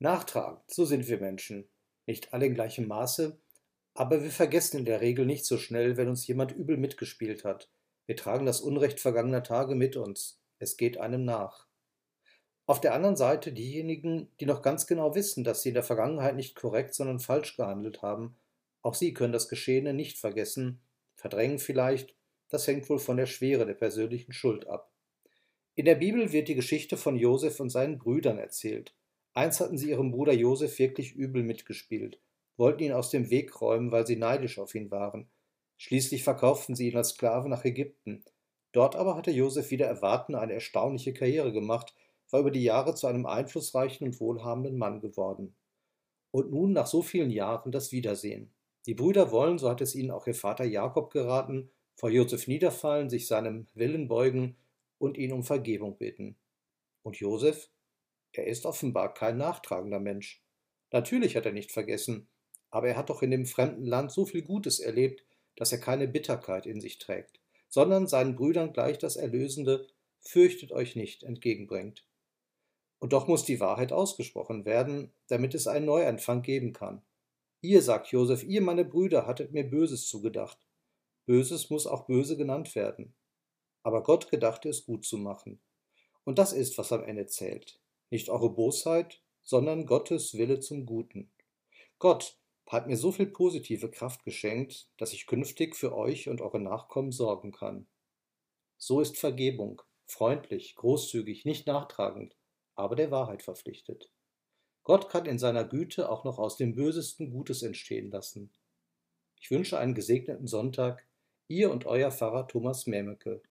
Nachtragend, so sind wir Menschen. Nicht alle in gleichem Maße, aber wir vergessen in der Regel nicht so schnell, wenn uns jemand übel mitgespielt hat. Wir tragen das Unrecht vergangener Tage mit uns. Es geht einem nach. Auf der anderen Seite diejenigen, die noch ganz genau wissen, dass sie in der Vergangenheit nicht korrekt, sondern falsch gehandelt haben. Auch sie können das Geschehene nicht vergessen, verdrängen vielleicht, das hängt wohl von der Schwere der persönlichen Schuld ab. In der Bibel wird die Geschichte von Josef und seinen Brüdern erzählt. Einst hatten sie ihrem Bruder Josef wirklich übel mitgespielt, wollten ihn aus dem Weg räumen, weil sie neidisch auf ihn waren. Schließlich verkauften sie ihn als Sklave nach Ägypten. Dort aber hatte Josef wieder erwarten eine erstaunliche Karriere gemacht, war über die Jahre zu einem einflussreichen und wohlhabenden Mann geworden. Und nun nach so vielen Jahren das Wiedersehen. Die Brüder wollen, so hat es ihnen auch ihr Vater Jakob geraten, vor Josef niederfallen, sich seinem Willen beugen und ihn um Vergebung bitten. Und Josef? Er ist offenbar kein nachtragender Mensch. Natürlich hat er nicht vergessen, aber er hat doch in dem fremden Land so viel Gutes erlebt, dass er keine Bitterkeit in sich trägt, sondern seinen Brüdern gleich das Erlösende Fürchtet euch nicht entgegenbringt. Und doch muss die Wahrheit ausgesprochen werden, damit es einen Neuanfang geben kann. Ihr, sagt Josef, ihr, meine Brüder, hattet mir Böses zugedacht. Böses muss auch böse genannt werden. Aber Gott gedachte es gut zu machen. Und das ist, was am Ende zählt. Nicht eure Bosheit, sondern Gottes Wille zum Guten. Gott hat mir so viel positive Kraft geschenkt, dass ich künftig für euch und eure Nachkommen sorgen kann. So ist Vergebung, freundlich, großzügig, nicht nachtragend, aber der Wahrheit verpflichtet. Gott kann in seiner Güte auch noch aus dem Bösesten Gutes entstehen lassen. Ich wünsche einen gesegneten Sonntag, ihr und euer Pfarrer Thomas Memeke.